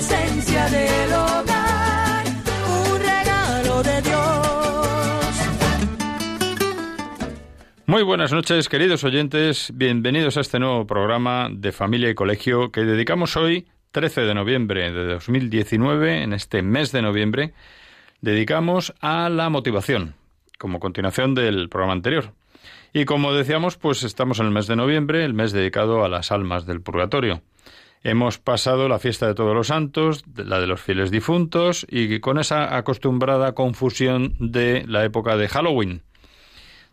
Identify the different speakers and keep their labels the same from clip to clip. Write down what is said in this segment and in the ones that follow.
Speaker 1: esencia del hogar, un regalo de Dios.
Speaker 2: Muy buenas noches, queridos oyentes. Bienvenidos a este nuevo programa de Familia y Colegio que dedicamos hoy, 13 de noviembre de 2019, en este mes de noviembre, dedicamos a la motivación, como continuación del programa anterior. Y como decíamos, pues estamos en el mes de noviembre, el mes dedicado a las almas del purgatorio. Hemos pasado la fiesta de todos los santos, la de los fieles difuntos, y con esa acostumbrada confusión de la época de Halloween.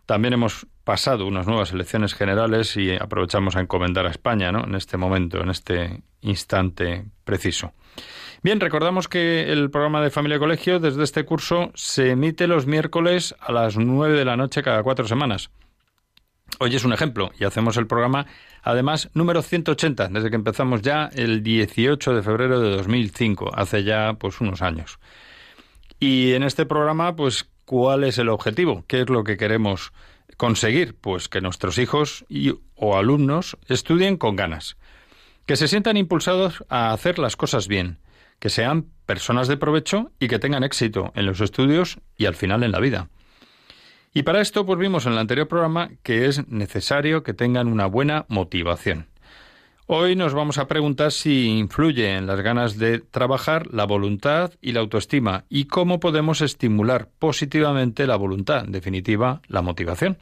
Speaker 2: También hemos pasado unas nuevas elecciones generales y aprovechamos a encomendar a España, ¿no? En este momento, en este instante preciso. Bien, recordamos que el programa de Familia y Colegio desde este curso se emite los miércoles a las nueve de la noche cada cuatro semanas. Hoy es un ejemplo y hacemos el programa, además, número 180, desde que empezamos ya el 18 de febrero de 2005, hace ya pues unos años. Y en este programa, pues, ¿cuál es el objetivo? ¿Qué es lo que queremos conseguir? Pues que nuestros hijos y, o alumnos estudien con ganas, que se sientan impulsados a hacer las cosas bien, que sean personas de provecho y que tengan éxito en los estudios y al final en la vida. Y para esto, pues vimos en el anterior programa que es necesario que tengan una buena motivación. Hoy nos vamos a preguntar si influye en las ganas de trabajar la voluntad y la autoestima y cómo podemos estimular positivamente la voluntad, en definitiva, la motivación.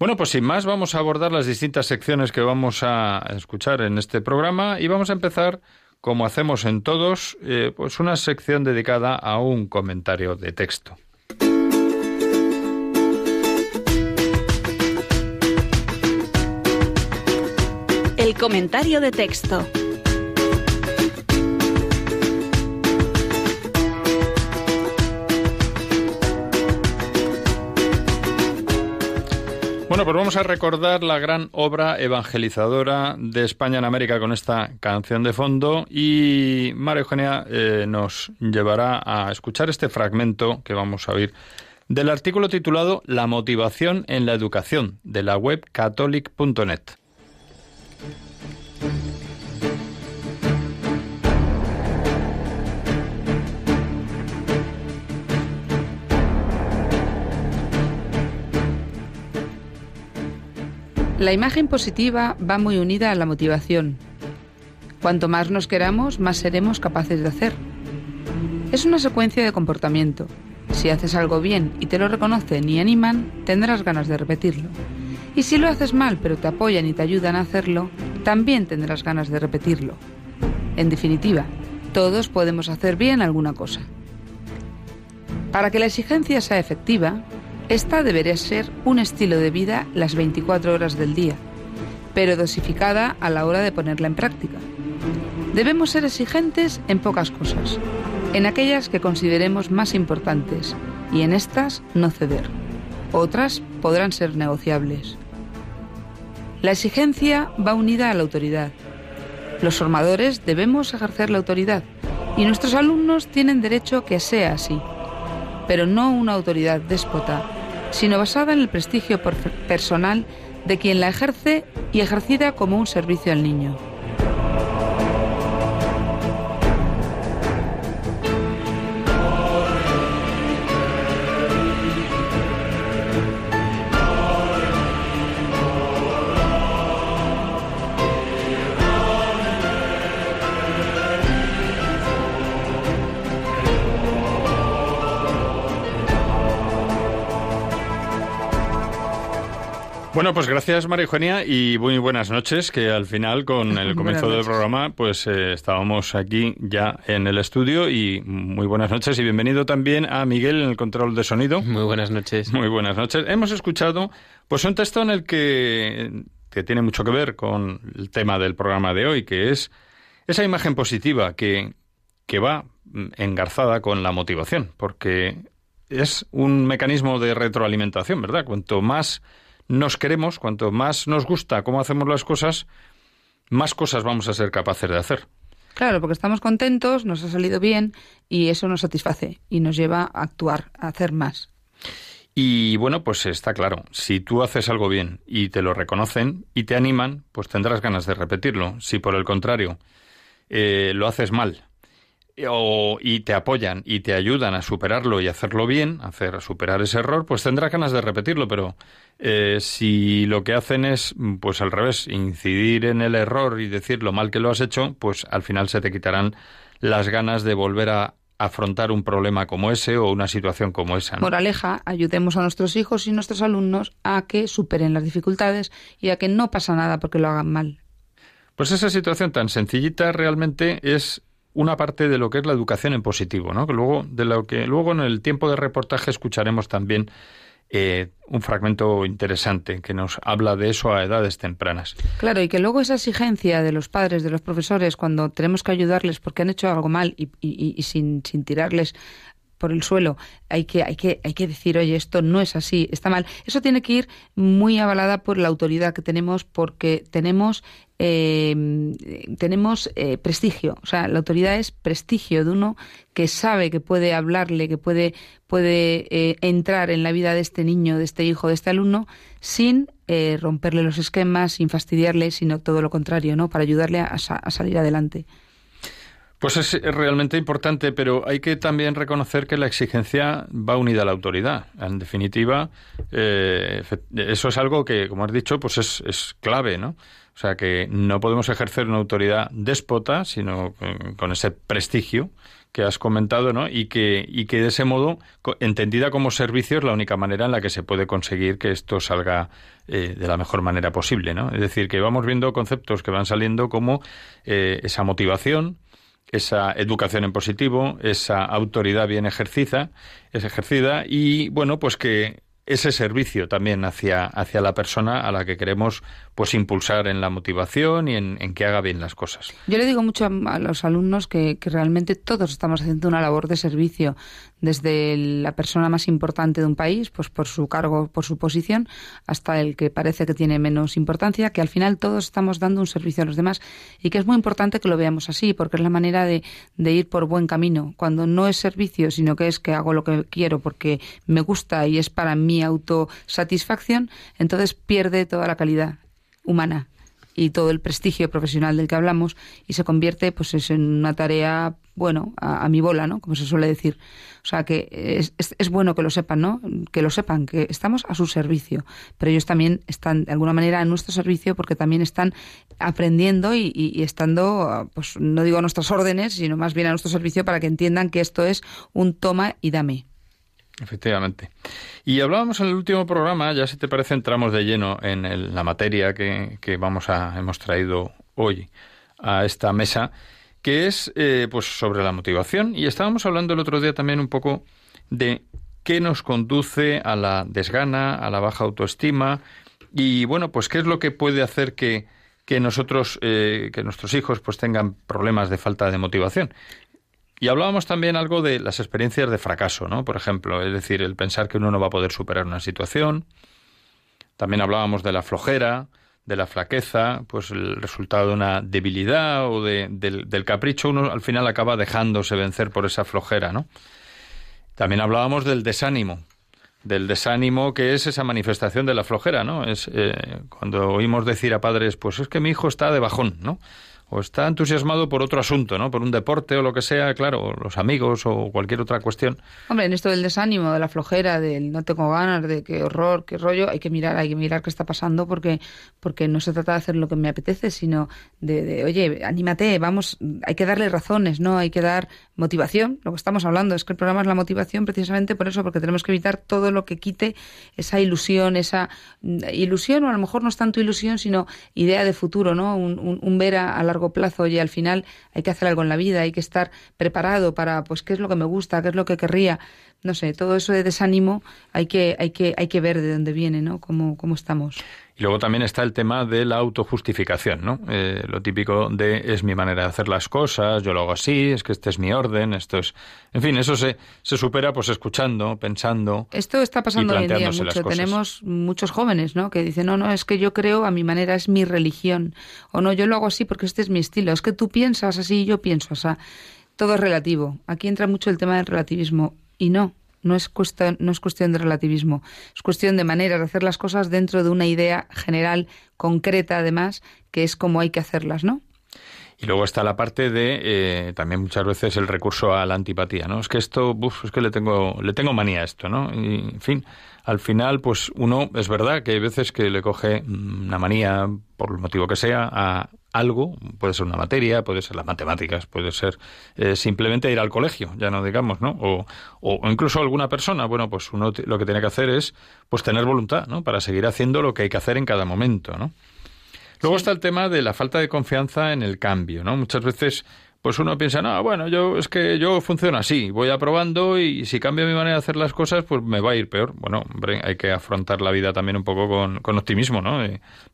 Speaker 2: Bueno, pues sin más vamos a abordar las distintas secciones que vamos a escuchar en este programa y vamos a empezar, como hacemos en todos, eh, pues una sección dedicada a un comentario de texto.
Speaker 3: El comentario de texto.
Speaker 2: Bueno, pues vamos a recordar la gran obra evangelizadora de España en América con esta canción de fondo y María Eugenia eh, nos llevará a escuchar este fragmento que vamos a oír del artículo titulado La motivación en la educación de la web catholic.net.
Speaker 4: La imagen positiva va muy unida a la motivación. Cuanto más nos queramos, más seremos capaces de hacer. Es una secuencia de comportamiento. Si haces algo bien y te lo reconocen y animan, tendrás ganas de repetirlo. Y si lo haces mal pero te apoyan y te ayudan a hacerlo, también tendrás ganas de repetirlo. En definitiva, todos podemos hacer bien alguna cosa. Para que la exigencia sea efectiva, esta debería ser un estilo de vida las 24 horas del día, pero dosificada a la hora de ponerla en práctica. Debemos ser exigentes en pocas cosas, en aquellas que consideremos más importantes, y en estas no ceder. Otras podrán ser negociables. La exigencia va unida a la autoridad. Los formadores debemos ejercer la autoridad y nuestros alumnos tienen derecho que sea así, pero no una autoridad déspota, sino basada en el prestigio personal de quien la ejerce y ejercida como un servicio al niño.
Speaker 2: Bueno, pues gracias María Eugenia y muy buenas noches, que al final con el comienzo del programa pues eh, estábamos aquí ya en el estudio y muy buenas noches y bienvenido también a Miguel en el control de sonido.
Speaker 5: Muy buenas noches.
Speaker 2: Muy buenas noches. Hemos escuchado pues un texto en el que, que tiene mucho que ver con el tema del programa de hoy, que es esa imagen positiva que, que va engarzada con la motivación, porque es un mecanismo de retroalimentación, ¿verdad? Cuanto más nos queremos, cuanto más nos gusta cómo hacemos las cosas, más cosas vamos a ser capaces de hacer.
Speaker 4: Claro, porque estamos contentos, nos ha salido bien y eso nos satisface y nos lleva a actuar, a hacer más.
Speaker 2: Y bueno, pues está claro, si tú haces algo bien y te lo reconocen y te animan, pues tendrás ganas de repetirlo. Si por el contrario eh, lo haces mal o, y te apoyan y te ayudan a superarlo y hacerlo bien, hacer superar ese error, pues tendrás ganas de repetirlo, pero eh, si lo que hacen es, pues al revés, incidir en el error y decir lo mal que lo has hecho, pues al final se te quitarán las ganas de volver a afrontar un problema como ese o una situación como esa.
Speaker 4: Moraleja, ayudemos a nuestros hijos y nuestros alumnos a que superen las dificultades y a que no pasa nada porque lo hagan mal.
Speaker 2: Pues esa situación tan sencillita realmente es una parte de lo que es la educación en positivo, ¿no? Que luego de lo que luego en el tiempo de reportaje escucharemos también eh, un fragmento interesante que nos habla de eso a edades tempranas.
Speaker 4: Claro, y que luego esa exigencia de los padres, de los profesores, cuando tenemos que ayudarles porque han hecho algo mal y, y sin, sin tirarles por el suelo, hay que, hay que, hay que decir, oye, esto no es así, está mal. Eso tiene que ir muy avalada por la autoridad que tenemos, porque tenemos, eh, tenemos eh, prestigio. O sea, la autoridad es prestigio de uno que sabe que puede hablarle, que puede, puede eh, entrar en la vida de este niño, de este hijo, de este alumno, sin romperle los esquemas, sin fastidiarle, sino todo lo contrario, ¿no? Para ayudarle a salir adelante.
Speaker 2: Pues es realmente importante, pero hay que también reconocer que la exigencia va unida a la autoridad. En definitiva, eh, eso es algo que, como has dicho, pues es, es, clave, ¿no? O sea, que no podemos ejercer una autoridad déspota, sino con, ese prestigio que has comentado, ¿no? Y que, y que de ese modo, entendida como servicio, es la única manera en la que se puede conseguir que esto salga eh, de la mejor manera posible, ¿no? Es decir, que vamos viendo conceptos que van saliendo como eh, esa motivación, esa educación en positivo, esa autoridad bien ejercida, es ejercida y bueno, pues que ese servicio también hacia, hacia la persona a la que queremos pues impulsar en la motivación y en, que haga bien las cosas.
Speaker 4: Yo le digo mucho a, los alumnos que, realmente todos estamos haciendo una labor de servicio, desde la persona más importante de un país, pues por su cargo, por su posición, hasta el que parece que tiene menos importancia, que al final todos estamos dando un servicio a los demás y que es muy importante que lo veamos así, porque es la manera de, de ir por buen camino. Cuando no es servicio, sino que es que hago lo que quiero porque me gusta y es para mi autosatisfacción, entonces pierde toda la calidad humana y todo el prestigio profesional del que hablamos y se convierte pues eso, en una tarea bueno a, mi bola no como se suele decir. O sea que es, es, bueno que lo sepan no que lo sepan que estamos a su servicio. Pero ellos también están de alguna manera a nuestro servicio porque también están aprendiendo y, y estando pues no digo a nuestras órdenes sino más bien a nuestro servicio para que entiendan que esto es un toma y dame
Speaker 2: Efectivamente. Y hablábamos en el último programa, ya si te parece entramos de lleno en la materia que, que, vamos a hemos traído hoy a esta mesa, que es eh, pues sobre la motivación y estábamos hablando el otro día también un poco de qué nos conduce a la desgana, a la baja autoestima y bueno pues qué es lo que puede hacer que que nosotros eh, que nuestros hijos pues tengan problemas de falta de motivación y hablábamos también algo de las experiencias de fracaso, ¿no? Por ejemplo, es decir, el pensar que uno no va a poder superar una situación. También hablábamos de la flojera, de la flaqueza, pues el resultado de una debilidad o de, del, capricho, uno al final acaba dejándose vencer por esa flojera, ¿no? También hablábamos del desánimo, del desánimo que es esa manifestación de la flojera, ¿no? Es eh, cuando oímos decir a padres, pues es que mi hijo está de bajón, ¿no? O está entusiasmado por otro asunto, ¿no? Por un deporte o lo que sea, claro, los amigos o cualquier otra cuestión.
Speaker 4: Hombre, en esto del desánimo, de la flojera, del no tengo ganas, de qué horror, qué rollo, hay que mirar, hay que mirar qué está pasando porque porque no se trata de hacer lo que me apetece, sino de, de oye, anímate, vamos, hay que darle razones, ¿no? Hay que dar motivación. Lo que estamos hablando es que el programa es la motivación precisamente por eso, porque tenemos que evitar todo lo que quite esa ilusión, esa mm, ilusión, o a lo mejor no es tanto ilusión, sino idea de futuro, ¿no? Un, un, ver a, a, largo plazo, oye, al final hay que hacer algo en la vida, hay que estar preparado para, pues, qué es lo que me gusta, qué es lo que querría, no sé, todo eso de desánimo hay que, hay que, hay que ver de dónde viene, ¿no? Cómo, cómo estamos.
Speaker 2: Y luego también está el tema de la autojustificación, ¿no? Eh, lo típico de es mi manera de hacer las cosas, yo lo hago así, es que este es mi orden, esto es... En fin, eso se, se supera pues escuchando, pensando.
Speaker 4: Esto está pasando hoy en día mucho. Tenemos muchos jóvenes, ¿no? Que dicen, no, no, es que yo creo a mi manera, es mi religión. O no, yo lo hago así porque este es mi estilo. Es que tú piensas así y yo pienso así. Todo es relativo. Aquí entra mucho el tema del relativismo. Y no, no es, cuestión, no es cuestión de relativismo, es cuestión de maneras de hacer las cosas dentro de una idea general, concreta además, que es como hay que hacerlas, ¿no?
Speaker 2: Y luego está la parte de eh, también muchas veces el recurso a la antipatía, ¿no? Es que esto, uf, es que le tengo, le tengo manía a esto, ¿no? Y, en fin, al final, pues uno, es verdad que hay veces que le coge una manía, por el motivo que sea, a algo, puede ser una materia, puede ser las matemáticas, puede ser eh, simplemente ir al colegio, ya no digamos, ¿no? O, o, incluso alguna persona, bueno, pues uno lo que tiene que hacer es, pues tener voluntad, ¿no? Para seguir haciendo lo que hay que hacer en cada momento, ¿no? Luego está el tema de la falta de confianza en el cambio, ¿no? Muchas veces pues uno piensa, no, bueno, yo es que yo funciono así, voy aprobando y si cambio mi manera de hacer las cosas, pues me va a ir peor. Bueno, hombre, hay que afrontar la vida también un poco con, con optimismo, ¿no?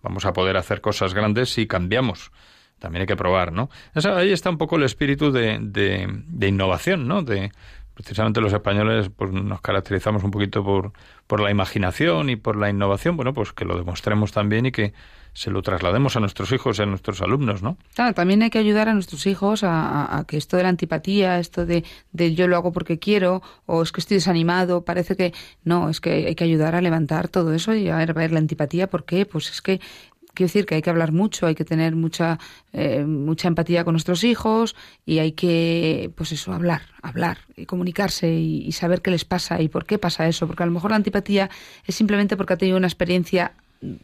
Speaker 2: vamos a poder hacer cosas grandes si cambiamos. También hay que probar, ¿no? ahí está un poco el espíritu de, de, de innovación, ¿no? De, precisamente los españoles pues nos caracterizamos un poquito por, por la imaginación y por la innovación, bueno, pues que lo demostremos también y que se lo traslademos a nuestros hijos y a nuestros alumnos, ¿no?
Speaker 4: Claro, también hay que ayudar a nuestros hijos a, que esto de la antipatía, esto de, de, yo lo hago porque quiero, o es que estoy desanimado, parece que no, es que hay que ayudar a levantar todo eso y a ver, la antipatía, ¿por qué? Pues es que quiero decir que hay que hablar mucho, hay que tener mucha eh, mucha empatía con nuestros hijos y hay que, pues eso, hablar, hablar y comunicarse y, y, saber qué les pasa y por qué pasa eso, porque a lo mejor la antipatía es simplemente porque ha tenido una experiencia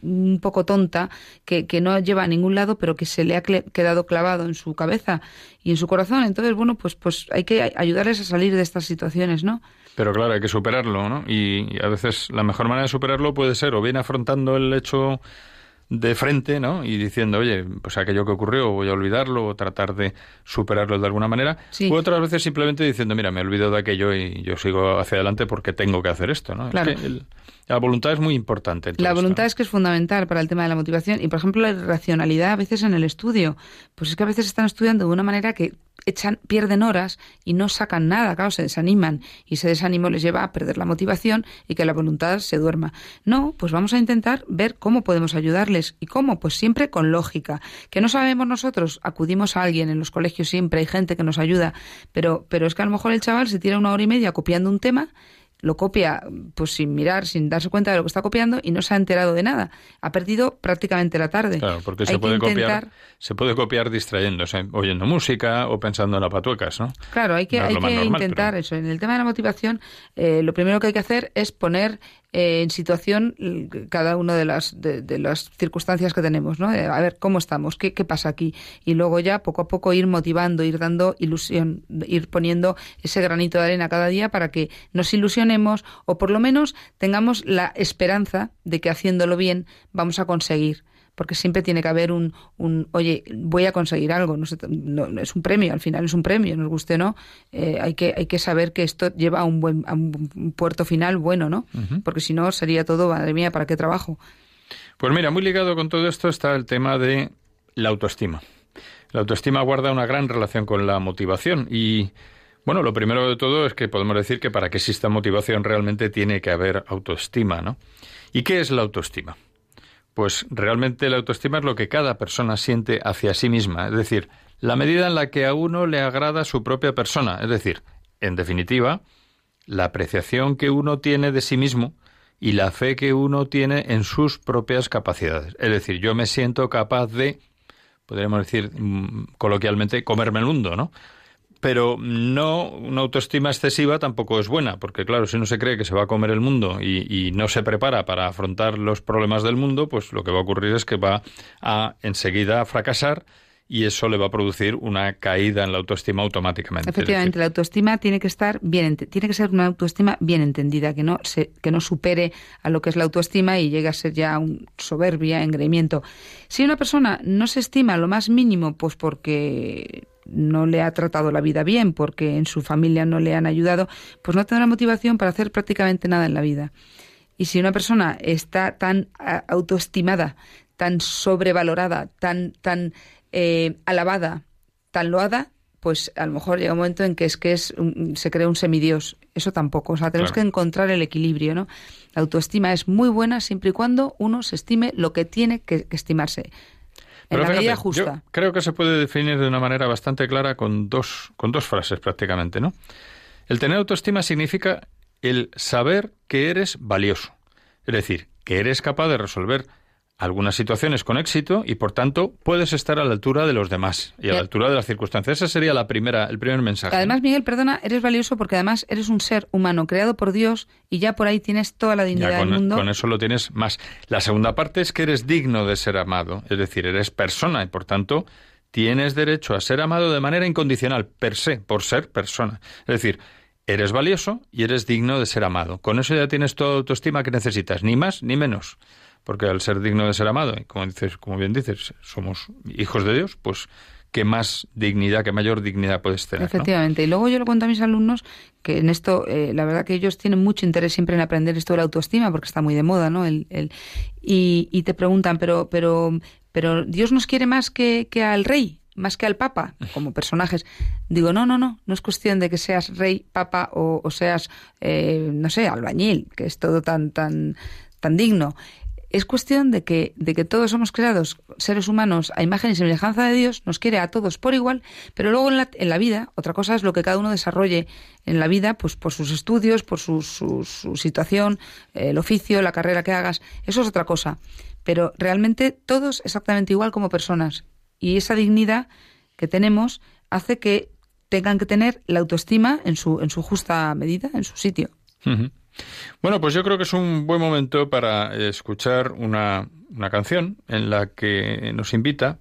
Speaker 4: un poco tonta que, que, no lleva a ningún lado pero que se le ha quedado clavado en su cabeza y en su corazón. Entonces bueno pues pues hay que ayudarles a salir de estas situaciones no
Speaker 2: pero claro hay que superarlo no y a veces la mejor manera de superarlo puede ser o bien afrontando el hecho de frente, ¿no? Y diciendo, oye, pues aquello que ocurrió, voy a olvidarlo o tratar de superarlo de alguna manera. Sí. otras veces simplemente diciendo, mira, me olvido de aquello y yo sigo hacia adelante porque tengo que hacer esto, ¿no?
Speaker 4: Claro.
Speaker 2: Es que el, la voluntad es muy importante.
Speaker 4: la voluntad es que es fundamental para el tema de la motivación y, por ejemplo, la racionalidad a veces en el estudio. Pues es que a veces están estudiando de una manera que echan, pierden horas y no sacan nada, claro, se desaniman y ese desánimo les lleva a perder la motivación y que la voluntad se duerma. No, pues vamos a intentar ver cómo podemos ayudarles y cómo, pues siempre con lógica. Que no sabemos nosotros, acudimos a alguien en los colegios siempre, hay gente que nos ayuda, pero, pero es que a lo mejor el chaval se tira una hora y media copiando un tema lo copia pues sin mirar, sin darse cuenta de lo que está copiando y no se ha enterado de nada. Ha perdido prácticamente la tarde.
Speaker 2: Claro, porque se puede, intentar... copiar, se puede copiar distrayéndose, oyendo música o pensando en la patuecas, ¿no?
Speaker 4: Claro, hay que, no hay que normal, intentar pero... eso. En el tema de la motivación, eh, lo primero que hay que hacer es poner eh, en situación cada una de las, de, las circunstancias que tenemos, ¿no? a ver cómo estamos, ¿Qué, qué pasa aquí. Y luego ya poco a poco ir motivando, ir dando ilusión, ir poniendo ese granito de arena cada día para que nos ilusionemos o por lo menos tengamos la esperanza de que haciéndolo bien vamos a conseguir porque siempre tiene que haber un, un oye, voy a conseguir algo, no, sé, no, es un premio, al final es un premio, nos guste o no, eh, hay, que, hay que saber que esto lleva a un, buen, a un puerto final bueno, ¿no? Uh -huh. Porque si no sería todo, madre mía, ¿para qué trabajo?
Speaker 2: Pues mira, muy ligado con todo esto está el tema de la autoestima. La autoestima guarda una gran relación con la motivación y bueno, lo primero de todo es que podemos decir que para que exista motivación realmente tiene que haber autoestima, ¿no? ¿Y qué es la autoestima? Pues realmente la autoestima es lo que cada persona siente hacia sí misma, es decir, la medida en la que a uno le agrada su propia persona, es decir, en definitiva, la apreciación que uno tiene de sí mismo y la fe que uno tiene en sus propias capacidades. Es decir, yo me siento capaz de podríamos decir mm, coloquialmente, comerme el mundo, ¿no? Pero no, una autoestima excesiva tampoco es buena, porque claro, si uno se cree que se va a comer el mundo y, y no se prepara para afrontar los problemas del mundo, pues lo que va a ocurrir es que va a enseguida fracasar y eso le va a producir una caída en la autoestima automáticamente.
Speaker 4: Efectivamente, la autoestima tiene que estar bien, tiene que ser una autoestima bien entendida, que no se, que no supere a lo que es la autoestima y llegue a ser ya un soberbia, engreimiento. Si una persona no se estima lo más mínimo, pues porque no le ha tratado la vida bien, porque en su familia no le han ayudado, pues no tendrá motivación para hacer prácticamente nada en la vida. Y si una persona está tan autoestimada, tan sobrevalorada, tan, tan eh, alabada, tan loada, pues a lo mejor llega un momento en que es que es se crea un semidios. Eso tampoco. O sea, tenemos que encontrar el equilibrio, ¿no? La autoestima es muy buena siempre y cuando uno se estime lo que tiene que, estimarse. En la medida justa.
Speaker 2: creo que se puede definir de una manera bastante clara con dos, con dos frases prácticamente, ¿no? El tener autoestima significa el saber que eres valioso. Es decir, que eres capaz de resolver algunas situaciones con éxito y por tanto puedes estar a la altura de los demás y a la altura de las circunstancias. Ese sería la primera, el primer mensaje.
Speaker 4: Además, Miguel, perdona, eres valioso porque además eres un ser humano creado por Dios y ya por ahí tienes toda la dignidad
Speaker 2: con,
Speaker 4: del mundo.
Speaker 2: Con eso lo tienes más. La segunda parte es que eres digno de ser amado, es decir, eres persona y por tanto tienes derecho a ser amado de manera incondicional, per se, por ser persona. Es decir, eres valioso y eres digno de ser amado. Con eso ya tienes toda la autoestima que necesitas, ni más ni menos porque al ser digno de ser amado, como dices, como bien dices, somos hijos de Dios, pues qué más dignidad, qué mayor dignidad puedes tener.
Speaker 4: Efectivamente. Y luego yo lo cuento a mis alumnos que en esto, eh, la verdad que ellos tienen mucho interés siempre en aprender esto de la autoestima, porque está muy de moda, ¿no? El, el, y, y, te preguntan, pero, pero, pero Dios nos quiere más que, que al rey más que al Papa, como personajes. Digo, no, no, no, no es cuestión de que seas rey, papa o, o seas, eh, no sé, albañil, que es todo tan, tan, tan digno. Es cuestión de que, de que todos somos creados seres humanos a imagen y semejanza de Dios, nos quiere a todos por igual, pero luego en la, en la vida, otra cosa es lo que cada uno desarrolle en la vida, pues por sus estudios, por su, su, situación, el oficio, la carrera que hagas, eso es otra cosa. Pero realmente todos exactamente igual como personas. Y esa dignidad que tenemos hace que tengan que tener la autoestima en su, en su justa medida, en su sitio.
Speaker 2: Bueno, pues yo creo que es un buen momento para escuchar una, una canción en la que nos invita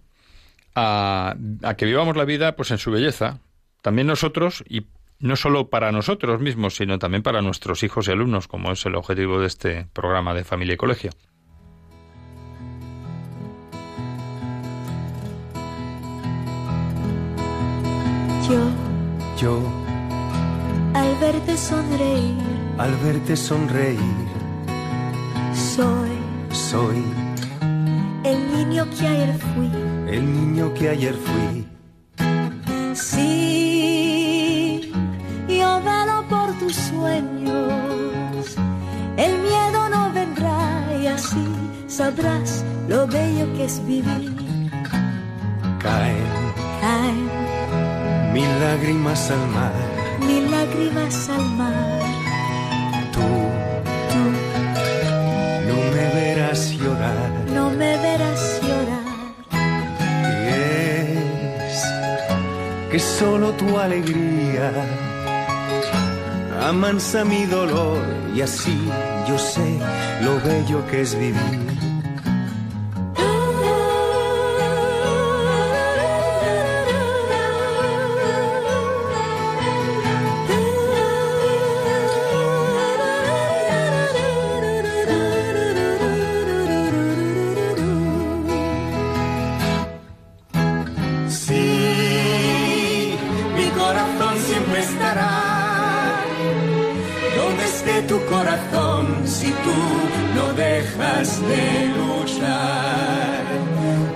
Speaker 2: a, a, que vivamos la vida pues en su belleza, también nosotros y no solo para nosotros mismos, sino también para nuestros hijos y alumnos, como es el objetivo de este programa de familia y colegio.
Speaker 1: Yo,
Speaker 5: yo,
Speaker 1: al verte sonreír
Speaker 5: al verte sonreír.
Speaker 1: Soy,
Speaker 5: soy
Speaker 1: el niño que ayer fui,
Speaker 5: el niño que ayer fui.
Speaker 1: Sí, yo velo por tus sueños, el miedo no vendrá y así sabrás lo bello que es vivir.
Speaker 5: Caen,
Speaker 1: caen
Speaker 5: mil lágrimas al mar,
Speaker 1: mil lágrimas al mar me verás llorar.
Speaker 5: Y es que solo tu alegría amansa mi dolor y así yo sé lo bello que es vivir. De luchar.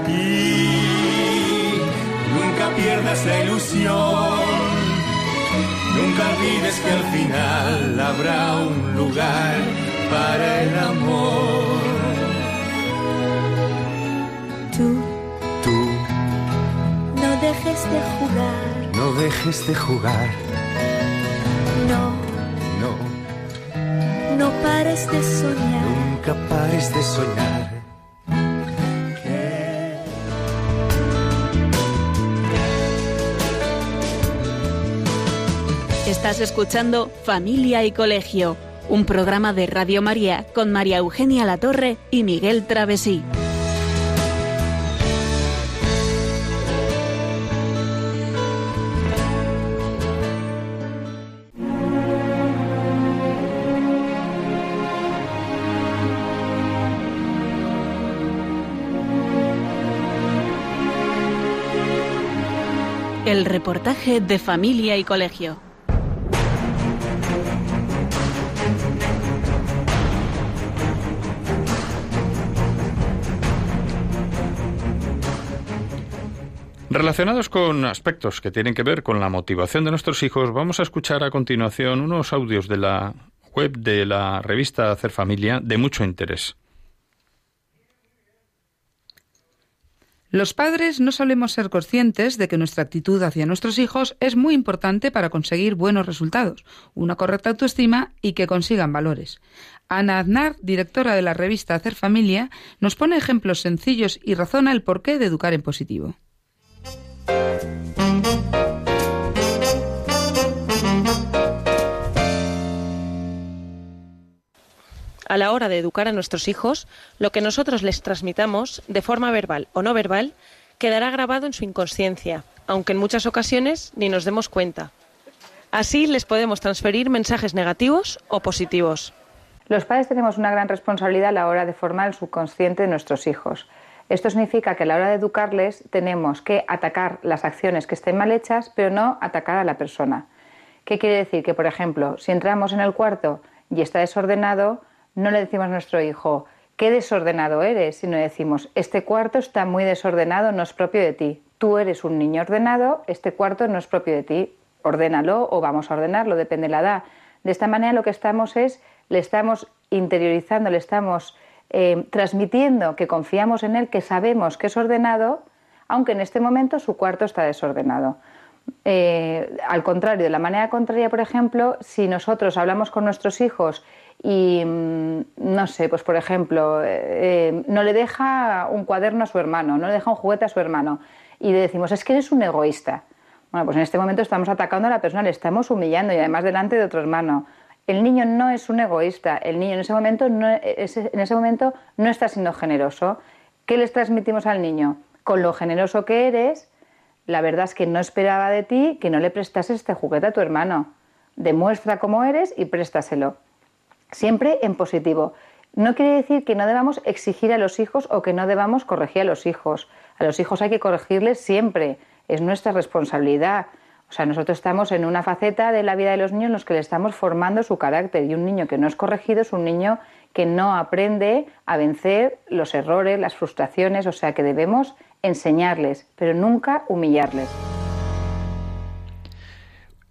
Speaker 5: Y nunca pierdas la ilusión. Nunca olvides que al final habrá un lugar para el amor.
Speaker 1: Tú,
Speaker 5: tú,
Speaker 1: no dejes de jugar.
Speaker 5: No dejes de jugar. Nunca pares de soñar.
Speaker 3: Estás escuchando Familia y Colegio, un programa de Radio María con María Eugenia Latorre y Miguel Travesí. El reportaje de familia y colegio.
Speaker 2: Relacionados con aspectos que tienen que ver con la motivación de nuestros hijos, vamos a escuchar a continuación unos audios de la web de la revista Hacer Familia de mucho interés.
Speaker 4: Los padres no solemos ser conscientes de que nuestra actitud hacia nuestros hijos es muy importante para conseguir buenos resultados, una correcta autoestima y que consigan valores. Ana Aznar, directora de la revista Hacer Familia, nos pone ejemplos sencillos y razona el porqué de educar en positivo.
Speaker 6: A la hora de educar a nuestros hijos, lo que nosotros les transmitamos, de forma verbal o no verbal, quedará grabado en su inconsciencia, aunque en muchas ocasiones ni nos demos cuenta. Así les podemos transferir mensajes negativos o positivos.
Speaker 7: Los padres tenemos una gran responsabilidad a la hora de formar el subconsciente de nuestros hijos. Esto significa que a la hora de educarles tenemos que atacar las acciones que estén mal hechas, pero no atacar a la persona. ¿Qué quiere decir? Que, por ejemplo, si entramos en el cuarto y está desordenado, no le decimos a nuestro hijo, qué desordenado eres, sino decimos, este cuarto está muy desordenado, no es propio de ti. Tú eres un niño ordenado, este cuarto no es propio de ti. Ordénalo o vamos a ordenarlo, depende de la edad. De esta manera lo que estamos es, le estamos interiorizando, le estamos eh, transmitiendo que confiamos en él, que sabemos que es ordenado, aunque en este momento su cuarto está desordenado. Eh, al contrario, de la manera contraria, por ejemplo, si nosotros hablamos con nuestros hijos y, mm, no sé, pues por ejemplo, eh, no le deja un cuaderno a su hermano, no le deja un juguete a su hermano, y le decimos, es que eres un egoísta. Bueno, pues en este momento estamos atacando a la persona, le estamos humillando y además delante de otro hermano. El niño no es un egoísta, el niño en ese momento no, en ese momento no está siendo generoso. ¿Qué les transmitimos al niño? Con lo generoso que eres, la verdad es que no esperaba de ti que no le prestases este juguete a tu hermano. Demuestra cómo eres y préstaselo. Siempre en positivo. No quiere decir que no debamos exigir a los hijos o que no debamos corregir a los hijos. A los hijos hay que corregirles siempre. Es nuestra responsabilidad. O sea, nosotros estamos en una faceta de la vida de los niños en los que le estamos formando su carácter y un niño que no es corregido es un niño que no aprende a vencer los errores, las frustraciones, o sea que debemos enseñarles, pero nunca humillarles.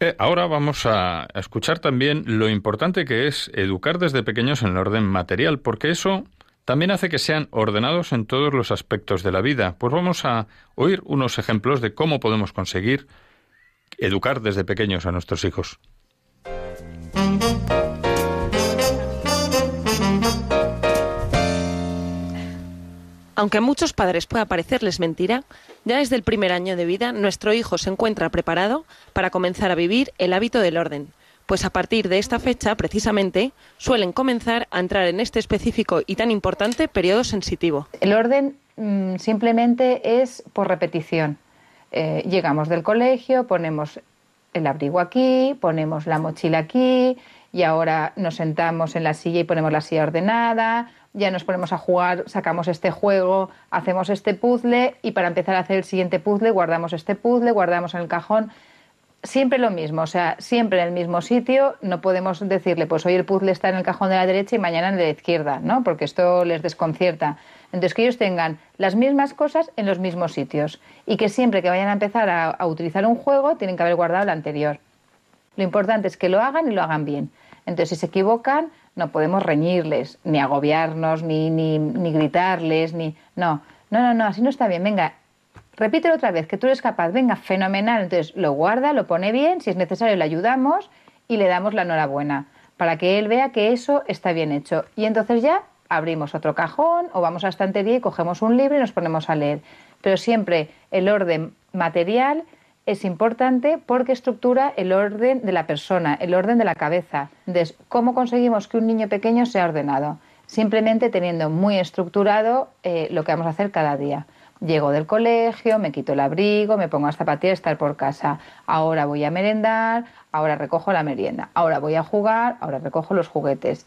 Speaker 2: Eh, ahora vamos a escuchar también lo importante que es educar desde pequeños en el orden material, porque eso también hace que sean ordenados en todos los aspectos de la vida. Pues vamos a oír unos ejemplos de cómo podemos conseguir educar desde pequeños a nuestros hijos.
Speaker 6: Aunque a muchos padres pueda parecerles mentira, ya desde el primer año de vida nuestro hijo se encuentra preparado para comenzar a vivir el hábito del orden, pues a partir de esta fecha, precisamente, suelen comenzar a entrar en este específico y tan importante periodo sensitivo.
Speaker 7: El orden mm, simplemente es por repetición. Eh, llegamos del colegio, ponemos el abrigo aquí, ponemos la mochila aquí y ahora nos sentamos en la silla y ponemos la silla ordenada, ya nos ponemos a jugar, sacamos este juego, hacemos este puzzle y para empezar a hacer el siguiente puzzle guardamos este puzzle, guardamos en el cajón. Siempre lo mismo, o sea, siempre en el mismo sitio, no podemos decirle, pues hoy el puzzle está en el cajón de la derecha y mañana en el de la izquierda, ¿no? Porque esto les desconcierta. Entonces, que ellos tengan las mismas cosas en los mismos sitios y que siempre que vayan a empezar a, utilizar un juego tienen que haber guardado el anterior. Lo importante es que lo hagan y lo hagan bien. Entonces, si se equivocan, no podemos reñirles, ni agobiarnos, ni, ni, ni gritarles, ni... No, no, no, no, así no está bien. Venga, repítelo otra vez, que tú eres capaz. Venga, fenomenal. Entonces, lo guarda, lo pone bien, si es necesario le ayudamos y le damos la enhorabuena, para que él vea que eso está bien hecho. Y entonces ya abrimos otro cajón o vamos a la estantería y cogemos un libro y nos ponemos a leer. Pero siempre el orden material es importante porque estructura el orden de la persona, el orden de la cabeza. Entonces, ¿cómo conseguimos que un niño pequeño sea ordenado? Simplemente teniendo muy estructurado eh, lo que vamos a hacer cada día. Llego del colegio, me quito el abrigo, me pongo las zapatillas, estar por casa. Ahora voy a merendar, ahora recojo la merienda. Ahora voy a jugar, ahora recojo los juguetes.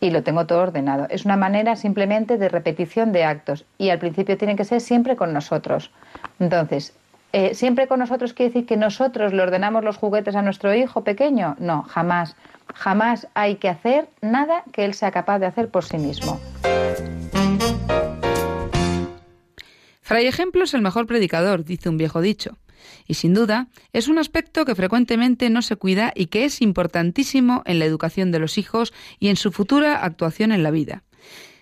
Speaker 7: Y lo tengo todo ordenado. Es una manera simplemente de repetición de actos. Y al principio tiene que ser siempre con nosotros. Entonces, eh, ¿Siempre con nosotros quiere decir que nosotros le ordenamos los juguetes a nuestro hijo pequeño? No, jamás. Jamás hay que hacer nada que él sea capaz de hacer por sí mismo.
Speaker 4: Fray Ejemplo es el mejor predicador, dice un viejo dicho. Y sin duda, es un aspecto que frecuentemente no se cuida y que es importantísimo en la educación de los hijos y en su futura actuación en la vida.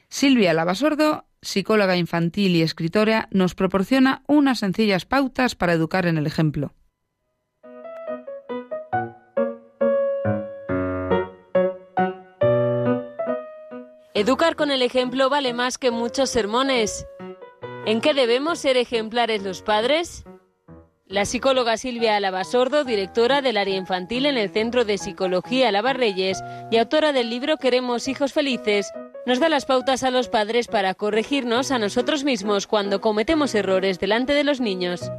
Speaker 4: Silvia Lavasordo psicóloga infantil y escritora, nos proporciona unas sencillas pautas para educar en el ejemplo.
Speaker 8: Educar con el ejemplo vale más que muchos sermones. ¿En qué debemos ser ejemplares los padres? La psicóloga Silvia Alabasordo, directora del área infantil en el Centro de Psicología Alabarreyes y autora del libro Queremos hijos felices, nos da las pautas a los padres para corregirnos a nosotros mismos cuando cometemos errores delante de los niños.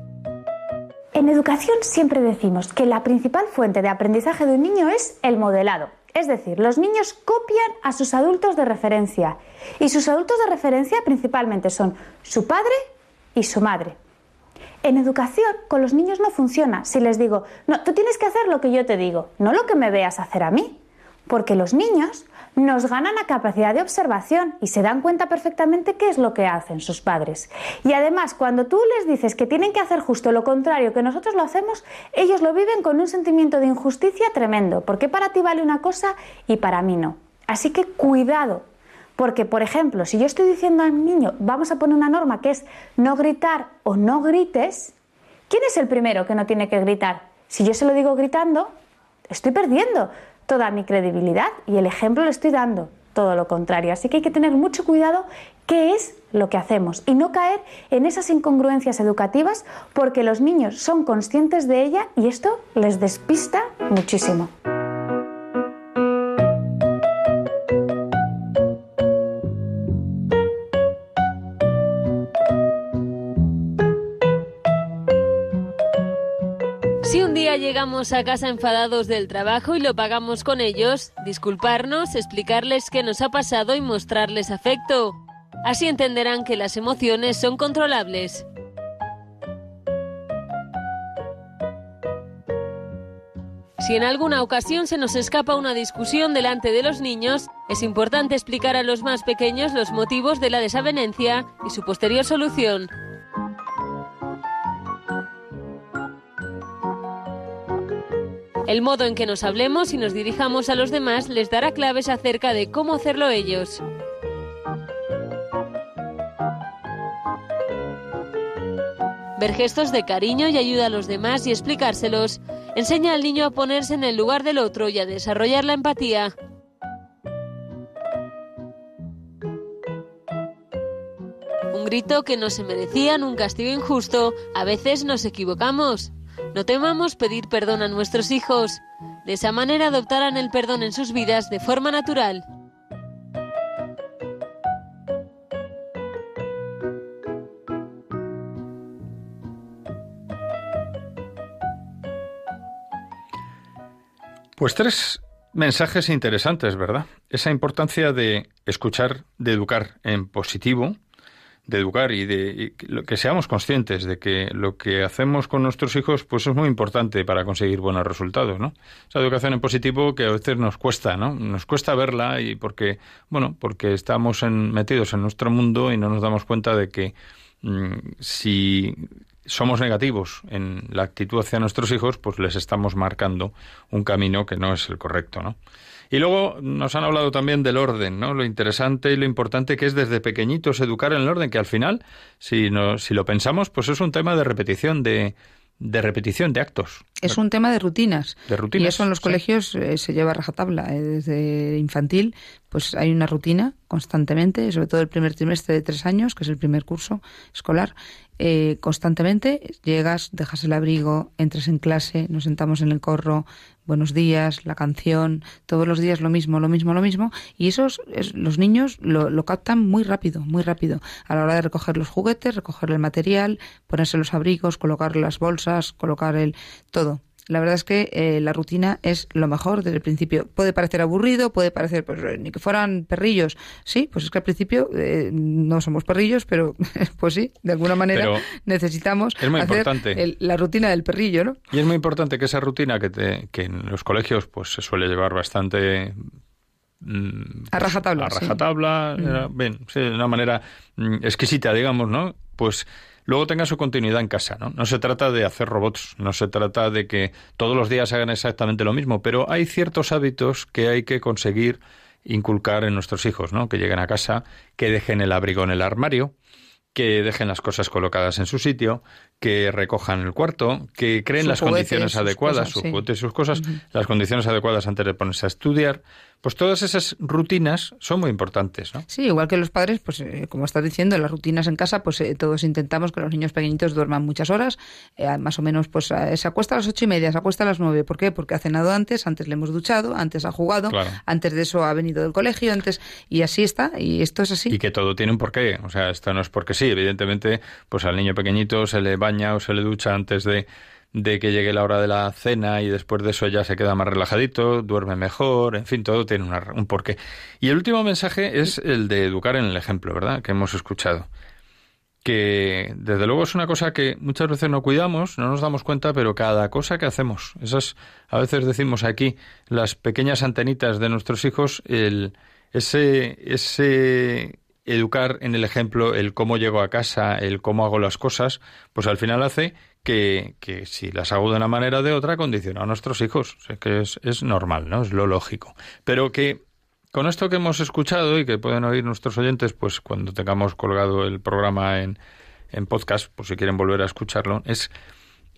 Speaker 9: En educación siempre decimos que la principal fuente de aprendizaje de un niño es el modelado. Es decir, los niños copian a sus adultos de referencia y sus adultos de referencia principalmente son su padre y su madre. En educación con los niños no funciona si les digo, no, tú tienes que hacer lo que yo te digo, no lo que me veas hacer a mí, porque los niños nos ganan la capacidad de observación y se dan cuenta perfectamente qué es lo que hacen sus padres. Y además, cuando tú les dices que tienen que hacer justo lo contrario que nosotros lo hacemos, ellos lo viven con un sentimiento de injusticia tremendo, porque para ti vale una cosa y para mí no. Así que cuidado, porque por ejemplo, si yo estoy diciendo al niño, vamos a poner una norma que es no gritar o no grites, ¿quién es el primero que no tiene que gritar? Si yo se lo digo gritando, estoy perdiendo toda mi credibilidad y el ejemplo le estoy dando todo lo contrario. Así que hay que tener mucho cuidado qué es lo que hacemos y no caer en esas incongruencias educativas porque los niños son conscientes de ella y esto les despista muchísimo.
Speaker 8: Llegamos a casa enfadados del trabajo y lo pagamos con ellos, disculparnos, explicarles qué nos ha pasado y mostrarles afecto. Así entenderán que las emociones son controlables. Si en alguna ocasión se nos escapa una discusión delante de los niños, es importante explicar a los más pequeños los motivos de la desavenencia y su posterior solución. El modo en que nos hablemos y nos dirijamos a los demás les dará claves acerca de cómo hacerlo ellos. Ver gestos de cariño y ayuda a los demás y explicárselos enseña al niño a ponerse en el lugar del otro y a desarrollar la empatía. Un grito que no se merecía, un castigo injusto, a veces nos equivocamos. No temamos pedir perdón a nuestros hijos. De esa manera adoptarán el perdón en sus vidas de forma natural.
Speaker 2: Pues tres mensajes interesantes, ¿verdad? Esa importancia de escuchar, de educar en positivo, de educar y de que seamos conscientes de que lo que hacemos con nuestros hijos pues es muy importante para conseguir buenos resultados, ¿no? Esa educación en positivo que a veces nos cuesta, ¿no? Nos cuesta verla y porque, bueno, porque estamos metidos en nuestro mundo y no nos damos cuenta de que mm, si somos negativos en la actitud hacia nuestros hijos, pues les estamos marcando un camino que no es el correcto, ¿no? Y luego nos han hablado también del orden, ¿no? Lo interesante y lo importante que es desde pequeñitos educar en el orden, que al final, si, no, si lo pensamos, pues es un tema de repetición, de, de repetición de actos.
Speaker 4: Es un tema de rutinas.
Speaker 2: De rutinas.
Speaker 4: Y eso en los colegios eh, se lleva a rajatabla. Eh, desde infantil, pues hay una rutina constantemente, sobre todo el primer trimestre de tres años, que es el primer curso escolar, eh, constantemente. Llegas, dejas el abrigo, entras en clase, nos sentamos en el corro, buenos días, la canción, todos los días lo mismo, lo mismo, lo mismo, y esos los niños lo, lo, captan muy rápido, muy rápido, a la hora de recoger los juguetes, recoger el material, ponerse los abrigos, colocar las bolsas, colocar el todo. La verdad es que eh, la rutina es lo mejor desde el principio. Puede parecer aburrido, puede parecer, pues, eh, ni que fueran perrillos. Sí, pues es que al principio eh, no somos perrillos, pero pues sí, de alguna manera necesitamos hacer la rutina del perrillo, ¿no?
Speaker 2: Y es muy importante que esa rutina que, te, que en los colegios pues se suele llevar bastante
Speaker 4: mm, a rajatabla.
Speaker 2: A rajatabla, mm. bien, sí, de una manera mm, exquisita, digamos, ¿no? Pues luego tenga su continuidad en casa. ¿no? no se trata de hacer robots, no se trata de que todos los días hagan exactamente lo mismo, pero hay ciertos hábitos que hay que conseguir inculcar en nuestros hijos, ¿no? Que lleguen a casa, que dejen el abrigo en el armario, que dejen las cosas colocadas en su sitio, que recojan el cuarto, que creen las condiciones adecuadas, sus juguetes, sus cosas, las condiciones adecuadas antes de ponerse a estudiar, pues todas esas rutinas son muy importantes, ¿no?
Speaker 4: Sí, igual que los padres, pues eh, como estás diciendo, las rutinas en casa, pues eh, todos intentamos que los niños pequeñitos duerman muchas horas, eh, más o menos, pues se acuesta a las ocho y media, se acuesta a las nueve. ¿Por qué? Porque ha cenado antes, antes le hemos duchado, antes ha jugado, antes de eso ha venido del colegio, antes y así está, y esto es así.
Speaker 2: Y que todo tiene un porqué, o sea, esto no es porque sí, evidentemente, pues al niño pequeñito se le baña o se le ducha antes de de que llegue la hora de la cena y después de eso ya se queda más relajadito, duerme mejor, en fin, todo tiene un porqué. Y el último mensaje es el de educar en el ejemplo, ¿verdad? Que hemos escuchado. Que desde luego es una cosa que muchas veces no cuidamos, no nos damos cuenta, pero cada cosa que hacemos, esas, a veces decimos aquí, las pequeñas antenitas de nuestros hijos, el, ese, ese educar en el ejemplo, el cómo llego a casa, el cómo hago las cosas, pues al final hace que, que, si las hago de una manera o de otra, condiciona a nuestros hijos. O que es, es normal, ¿no? Es lo lógico. Pero que con esto que hemos escuchado y que pueden oír nuestros oyentes, pues cuando tengamos colgado el programa en, en podcast, por si quieren volver a escucharlo, es,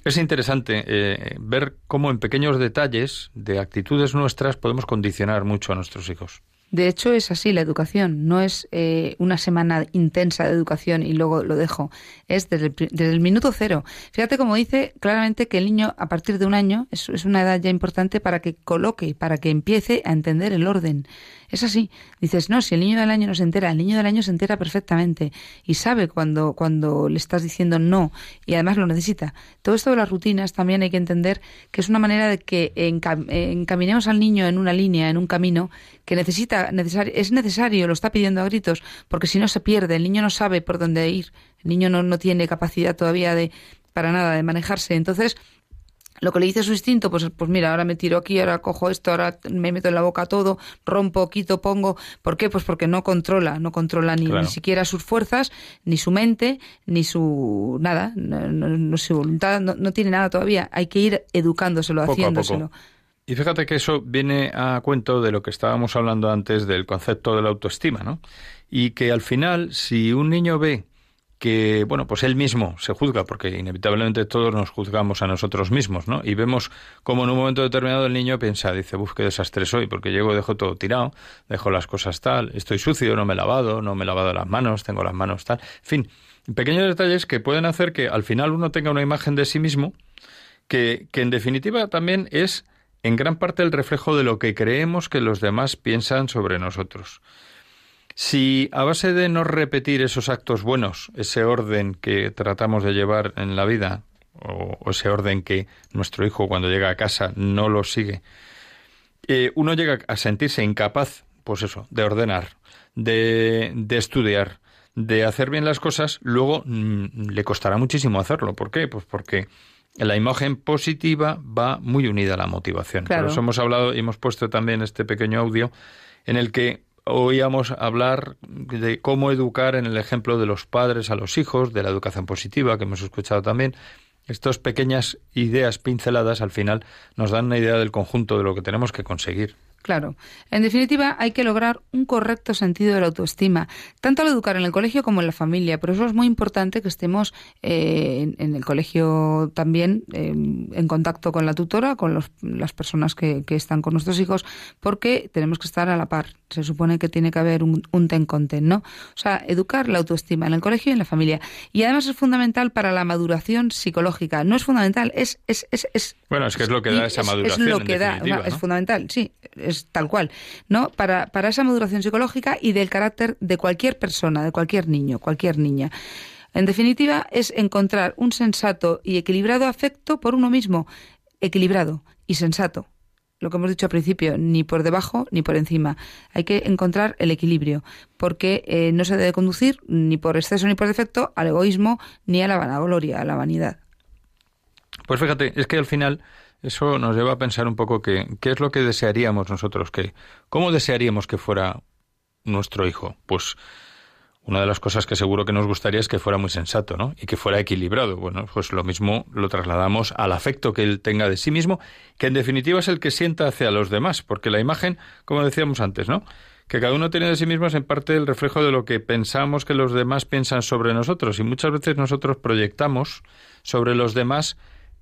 Speaker 2: es interesante eh, ver cómo en pequeños detalles de actitudes nuestras podemos condicionar mucho a nuestros hijos.
Speaker 4: De hecho, es así la educación. No es eh, una semana intensa de educación y luego lo dejo. Es desde el, desde el, minuto cero. Fíjate como dice claramente que el niño a partir de un año es, es una edad ya importante para que coloque, para que empiece a entender el orden. Es así. Dices, no, si el niño del año no se entera, el niño del año se entera perfectamente y sabe cuando, cuando le estás diciendo no y además lo necesita. Todo esto de las rutinas también hay que entender que es una manera de que encaminemos al niño en una línea, en un camino que necesita, es necesario, lo está pidiendo a gritos, porque si no se pierde, el niño no sabe por dónde ir, el niño no, no tiene capacidad todavía de, para nada, de manejarse. Entonces, lo que le dice su instinto, pues, pues mira, ahora me tiro aquí, ahora cojo esto, ahora me meto en la boca todo, rompo, quito, pongo. ¿Por qué? Pues porque no controla, no controla ni, ni siquiera sus fuerzas, ni su mente, ni su nada, no, su voluntad, no, tiene nada todavía. Hay que ir educándoselo, haciéndoselo.
Speaker 2: Y fíjate que eso viene a cuento de lo que estábamos hablando antes del concepto de la autoestima, ¿no? Y que al final, si un niño ve que, bueno, pues él mismo se juzga, porque inevitablemente todos nos juzgamos a nosotros mismos, ¿no? Y vemos como en un momento determinado el niño piensa, dice, buf, qué desastre soy, porque llego, dejo todo tirado, dejo las cosas tal, estoy sucio, no me he lavado, no me he lavado las manos, tengo las manos tal, en fin, pequeños detalles que pueden hacer que al final uno tenga una imagen de sí mismo que, que en definitiva también es en gran parte el reflejo de lo que creemos que los demás piensan sobre nosotros. Si a base de no repetir esos actos buenos, ese orden que tratamos de llevar en la vida, o, ese orden que nuestro hijo cuando llega a casa no lo sigue, eh, uno llega a sentirse incapaz, pues eso, de ordenar, de, de estudiar, de hacer bien las cosas, luego mm, le costará muchísimo hacerlo. ¿Por qué? Pues porque la imagen positiva va muy unida a la motivación. Por eso hemos hablado y hemos puesto también este pequeño audio en el que oíamos hablar de cómo educar en el ejemplo de los padres a los hijos, de la educación positiva, que hemos escuchado también. Estas pequeñas ideas pinceladas al final nos dan una idea del conjunto de lo que tenemos que conseguir.
Speaker 4: Claro. En definitiva, hay que lograr un correcto sentido de la autoestima, tanto al educar en el colegio como en la familia. Por eso es muy importante que estemos eh, en, el colegio también eh, en contacto con la tutora, con las personas que, están con nuestros hijos, porque tenemos que estar a la par. Se supone que tiene que haber un, un ten con ten, ¿no? O sea, educar la autoestima en el colegio y en la familia. Y además es fundamental para la maduración psicológica. No es fundamental, es... es, es,
Speaker 2: bueno, es que es lo que da esa maduración.
Speaker 4: Es lo que da, es fundamental, sí, es tal cual, ¿no? Para, para esa maduración psicológica y del carácter de cualquier persona, de cualquier niño, cualquier niña. En definitiva, es encontrar un sensato y equilibrado afecto por uno mismo, equilibrado y sensato. Lo que hemos dicho al principio, ni por debajo ni por encima. Hay que encontrar el equilibrio, porque eh, no se debe conducir ni por exceso ni por defecto al egoísmo ni a la vanagloria, a la vanidad.
Speaker 2: Pues fíjate, es que al final eso nos lleva a pensar un poco que, qué es lo que desearíamos nosotros, que, cómo desearíamos que fuera nuestro hijo. Pues una de las cosas que seguro que nos gustaría es que fuera muy sensato, ¿no? Y que fuera equilibrado. Bueno, pues lo mismo lo trasladamos al afecto que él tenga de sí mismo, que en definitiva es el que sienta hacia los demás, porque la imagen, como decíamos antes, ¿no? Que cada uno tiene de sí mismo es en parte el reflejo de lo que pensamos que los demás piensan sobre nosotros y muchas veces nosotros proyectamos sobre los demás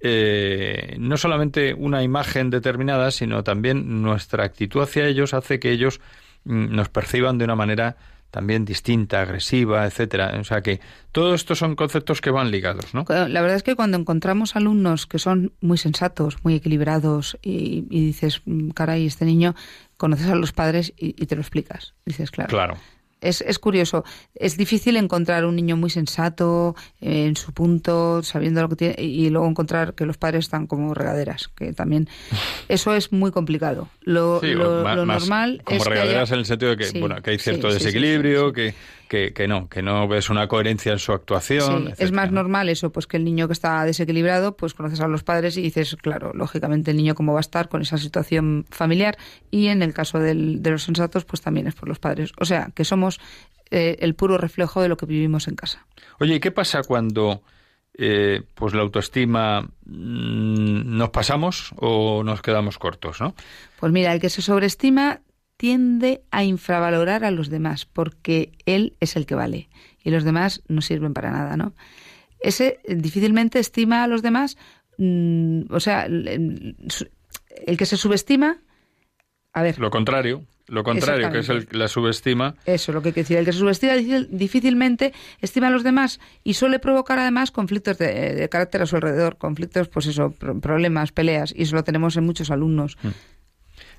Speaker 2: eh, no solamente una imagen determinada, sino también nuestra actitud hacia ellos hace que ellos mm, nos perciban de una manera también distinta, agresiva, etcétera. O sea que todos estos son conceptos que van ligados, ¿no?
Speaker 4: La verdad es que cuando encontramos alumnos que son muy sensatos, muy equilibrados y, dices, mm, caray, este niño, conoces a los padres y, y te lo explicas. Dices, claro.
Speaker 2: Claro
Speaker 4: es, es curioso. Es difícil encontrar un niño muy sensato, eh, en su punto, sabiendo lo que tiene, y luego encontrar que los padres están como regaderas, que también eso es muy complicado. Lo, lo, normal
Speaker 2: como regaderas en el sentido de que, bueno, que hay cierto desequilibrio, que que, no, que no ves una coherencia en su actuación.
Speaker 4: es más normal eso, pues que el niño que está desequilibrado, pues conoces a los padres y dices, claro, lógicamente el niño cómo va a estar con esa situación familiar y en el caso del, de los sensatos, pues también es por los padres. O sea, que somos eh, el puro reflejo de lo que vivimos en casa.
Speaker 2: Oye, ¿y qué pasa cuando eh, pues la autoestima mm, nos pasamos o nos quedamos cortos, ¿no?
Speaker 4: Pues mira, el que se sobreestima tiende a infravalorar a los demás porque él es el que vale y los demás no sirven para nada, ¿no? Ese difícilmente estima a los demás, mm, o sea, el, que se subestima, a ver.
Speaker 2: Lo contrario, lo contrario, que es el, la subestima.
Speaker 4: Eso, lo que quiere decir. El que se subestima difícilmente estima a los demás y suele provocar además conflictos de, carácter a su alrededor, conflictos, pues eso, problemas, peleas, y eso lo tenemos en muchos alumnos. Mm.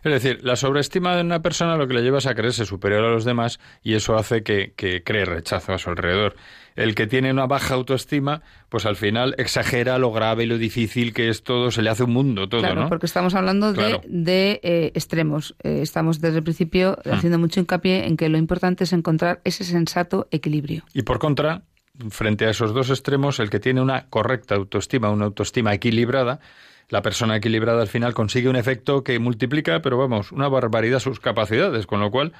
Speaker 2: Es decir, la sobreestima de una persona lo que le lleva es a creerse superior a los demás y eso hace que, cree rechazo a su alrededor. El que tiene una baja autoestima, pues al final exagera lo grave y lo difícil que es todo, se le hace un mundo todo,
Speaker 4: claro, porque estamos hablando de, eh, extremos. Eh, estamos desde el principio hmm. haciendo mucho hincapié en que lo importante es encontrar ese sensato equilibrio.
Speaker 2: Y por contra, frente a esos dos extremos, el que tiene una correcta autoestima, una autoestima equilibrada, la persona equilibrada al final consigue un efecto que multiplica, pero vamos, una barbaridad sus capacidades, con lo cual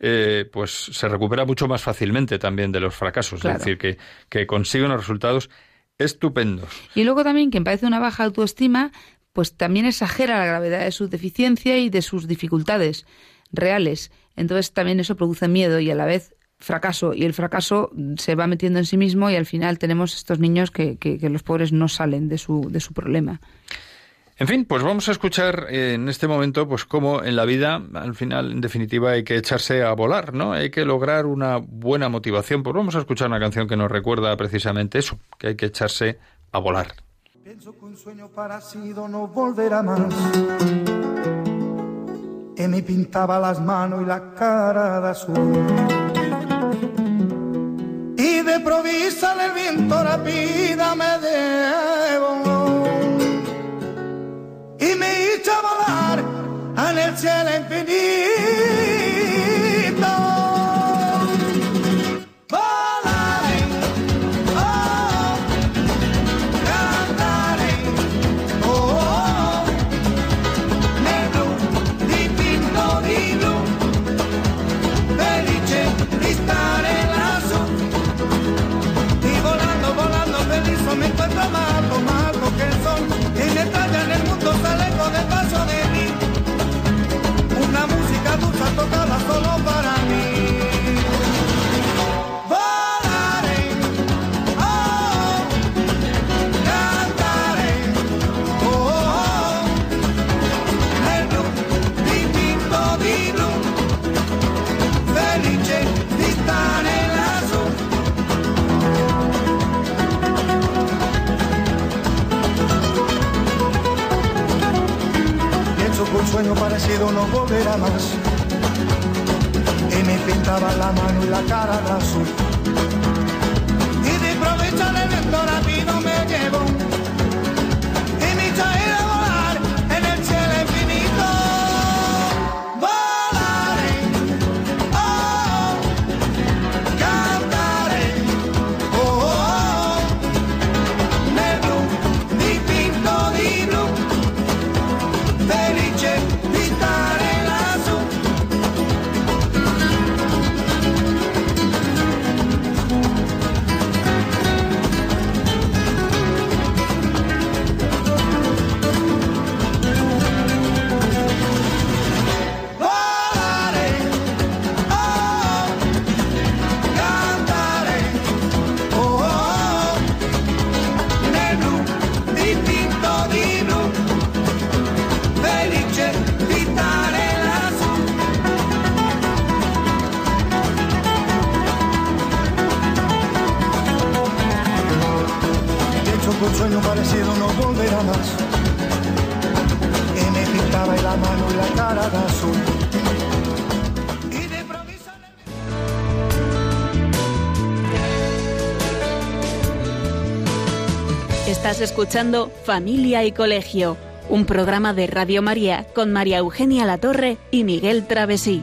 Speaker 2: eh, pues se recupera mucho más fácilmente también de los fracasos, es decir, que, que consigue unos resultados estupendos.
Speaker 4: Y luego también quien parece una baja autoestima, pues también exagera la gravedad de su deficiencia y de sus dificultades reales. Entonces también eso produce miedo y a la vez fracaso y el fracaso se va metiendo en sí mismo y al final tenemos estos niños que, que, que los pobres no salen de su, de su problema.
Speaker 2: En fin, pues vamos a escuchar eh, en este momento, pues cómo en la vida, al final, en definitiva, hay que echarse a volar, ¿no? Hay que lograr una buena motivación. Pues vamos a escuchar una canción que nos recuerda precisamente eso, que hay que echarse a volar.
Speaker 10: Pienso que un sueño parecido no volverá más. Y me pintaba las manos y la cara de azul. Y de provisa el viento rápida me debo me hizo volar en el cielo infinito. Parecido no volverá más. Y me pintaba la mano y la cara de azul.
Speaker 3: Estás escuchando Familia y Colegio, un programa de Radio María con María Eugenia Latorre y Miguel Travesí.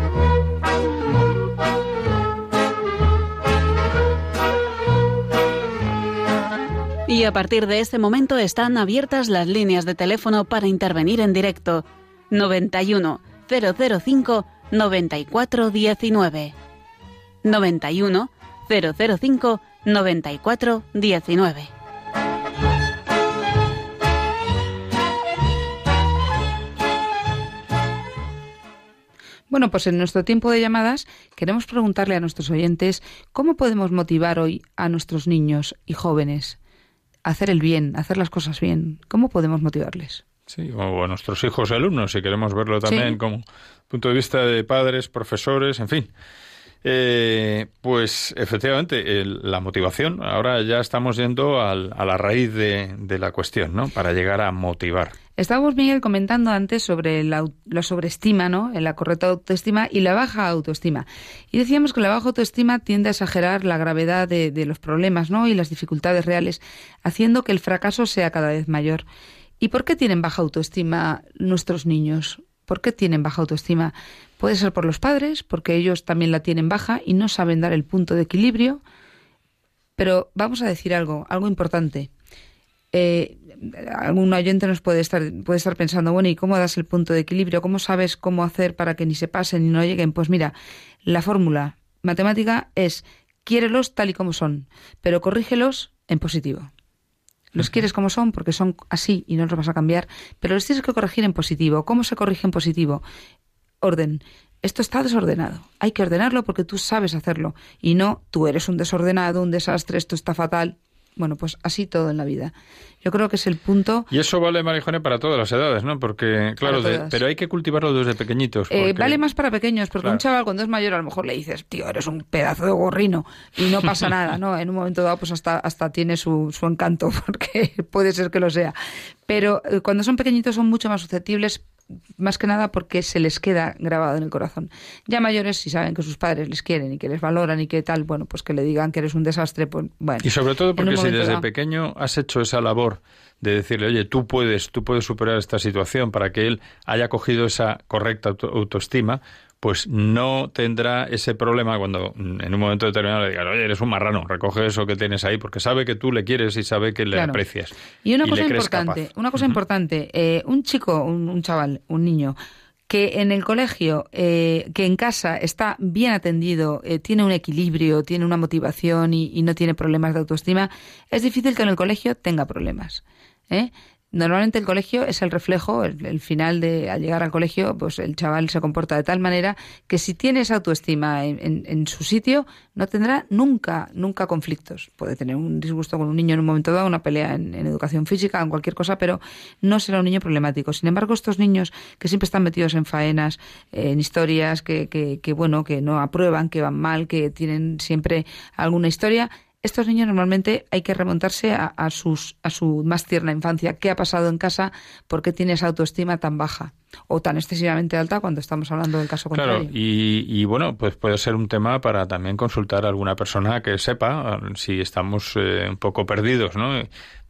Speaker 3: Y a partir de este momento están abiertas las líneas de teléfono para intervenir en directo. 91 005 94 19 91 005 94 19
Speaker 4: Bueno, pues en nuestro tiempo de llamadas queremos preguntarle a nuestros oyentes cómo podemos motivar hoy a nuestros niños y jóvenes hacer el bien, hacer las cosas bien. ¿Cómo podemos motivarles?
Speaker 2: Sí, o a nuestros hijos y alumnos, si queremos verlo también
Speaker 4: Sí.
Speaker 2: como punto de vista de padres, profesores, en fin. Eh, pues efectivamente, la motivación, ahora ya estamos yendo a la raíz de, la cuestión, ¿no? Para llegar a motivar.
Speaker 4: Estábamos, Miguel, comentando antes sobre la, sobreestima, ¿no? La correcta autoestima y la baja autoestima. Y decíamos que la baja autoestima tiende a exagerar la gravedad de, de los problemas, ¿no? Y las dificultades reales, haciendo que el fracaso sea cada vez mayor. ¿Y por qué tienen baja autoestima nuestros niños? ¿Por qué tienen baja autoestima? Puede ser por los padres, porque ellos también la tienen baja y no saben dar el punto de equilibrio. Pero vamos a decir algo, algo importante. Eh, algún oyente nos puede estar, puede estar pensando, bueno, ¿y cómo das el punto de equilibrio? ¿Cómo sabes cómo hacer para que ni se pasen ni no lleguen? Pues mira, la fórmula matemática es quiérelos tal y como son, pero corrígelos en positivo. Los quieres como son porque son así y no los vas a cambiar, pero los tienes que corregir en positivo. ¿Cómo se corrige en positivo? Orden. Esto está desordenado. Hay que ordenarlo porque tú sabes hacerlo y no tú eres un desordenado, un desastre, esto está fatal. Bueno, pues así todo en la vida. Yo creo que es el punto.
Speaker 2: Y eso vale, Marijone, para todas las edades, ¿no? Porque, claro, de- pero hay que cultivarlo desde pequeñitos.
Speaker 4: Eh,
Speaker 2: porque-
Speaker 4: vale más para pequeños, porque
Speaker 2: Claro.
Speaker 4: un chaval cuando es mayor a lo mejor le dices, tío, eres un pedazo de gorrino y no pasa nada, ¿no? En un momento dado pues hasta, hasta tiene su, su encanto, porque puede ser que lo sea. Pero eh, cuando son pequeñitos son mucho más susceptibles, más que nada porque se les queda grabado en el corazón. Ya mayores, si saben que sus padres les quieren y que les valoran y que tal, bueno, pues que le digan que eres un desastre, pues bueno.
Speaker 2: Y sobre todo porque si desde pequeño has hecho esa labor de decirle, oye, tú puedes, tú puedes superar esta situación para que él haya cogido esa correcta auto- autoestima, pues no tendrá ese problema cuando mm, en un momento determinado le digas, oye, eres un marrano, recoge eso que tienes ahí, porque sabe que tú le quieres y sabe que le
Speaker 4: Claro.
Speaker 2: aprecias.
Speaker 4: Y una cosa importante,
Speaker 2: capaz.
Speaker 4: una cosa importante, eh, un chico, un, un chaval, un niño que en el colegio, eh, que en casa está bien atendido, eh, tiene un equilibrio, tiene una motivación y, y, no tiene problemas de autoestima, es difícil que en el colegio tenga problemas. ¿eh? Normalmente el colegio es el reflejo, el, final de al llegar al colegio, pues el chaval se comporta de tal manera que si tiene esa autoestima en, en, su sitio, no tendrá nunca, nunca conflictos. Puede tener un disgusto con un niño en un momento dado, una pelea en, educación física, en cualquier cosa, pero no será un niño problemático. Sin embargo, estos niños que siempre están metidos en faenas, en historias que, que, que bueno, que no aprueban, que van mal, que tienen siempre alguna historia, estos niños normalmente hay que remontarse a, sus, a su más tierna infancia. ¿Qué ha pasado en casa? ¿Por qué tiene autoestima tan baja? O tan excesivamente alta cuando estamos hablando del caso contrario.
Speaker 2: Claro, y, y, bueno, pues puede ser un tema para también consultar a alguna persona que sepa si estamos eh, un poco perdidos, ¿no?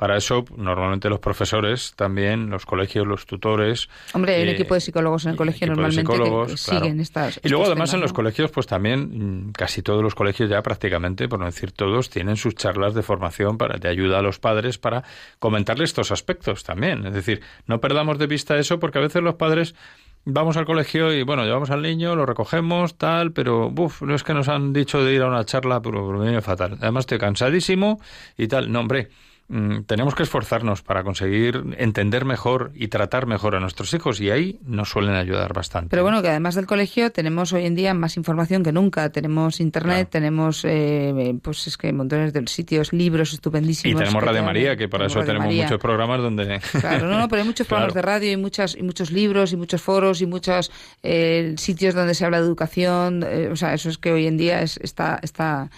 Speaker 2: Para eso, normalmente los profesores, también los colegios, los tutores.
Speaker 4: Hombre, hay un eh, equipo de psicólogos en el colegio normalmente que, siguen estas.
Speaker 2: Y luego, además, en los colegios, pues también, mm, casi todos los colegios ya prácticamente, por no decir todos, tienen sus charlas de formación para, de ayuda a los padres para comentarles estos aspectos también. Es decir, no perdamos de vista eso porque a veces los padres vamos al colegio y bueno, llevamos al niño, lo recogemos, tal, pero uff, no es que nos han dicho de ir a una charla, pero, pero me viene fatal. Además estoy cansadísimo y tal. No, hombre, Mm, tenemos que esforzarnos para conseguir entender mejor y tratar mejor a nuestros hijos y ahí nos suelen ayudar bastante.
Speaker 4: Pero bueno, que además del colegio tenemos hoy en día más información que nunca. Tenemos internet, tenemos eh, pues es que montones de sitios, libros estupendísimos.
Speaker 2: Y tenemos Radio María, que para eso tenemos muchos programas donde...
Speaker 4: Claro, no, no, pero hay muchos programas de radio y, muchas, y muchos libros y muchos foros y muchos eh, sitios donde se habla de educación. Eh, o sea, eso es que hoy en día es, está... está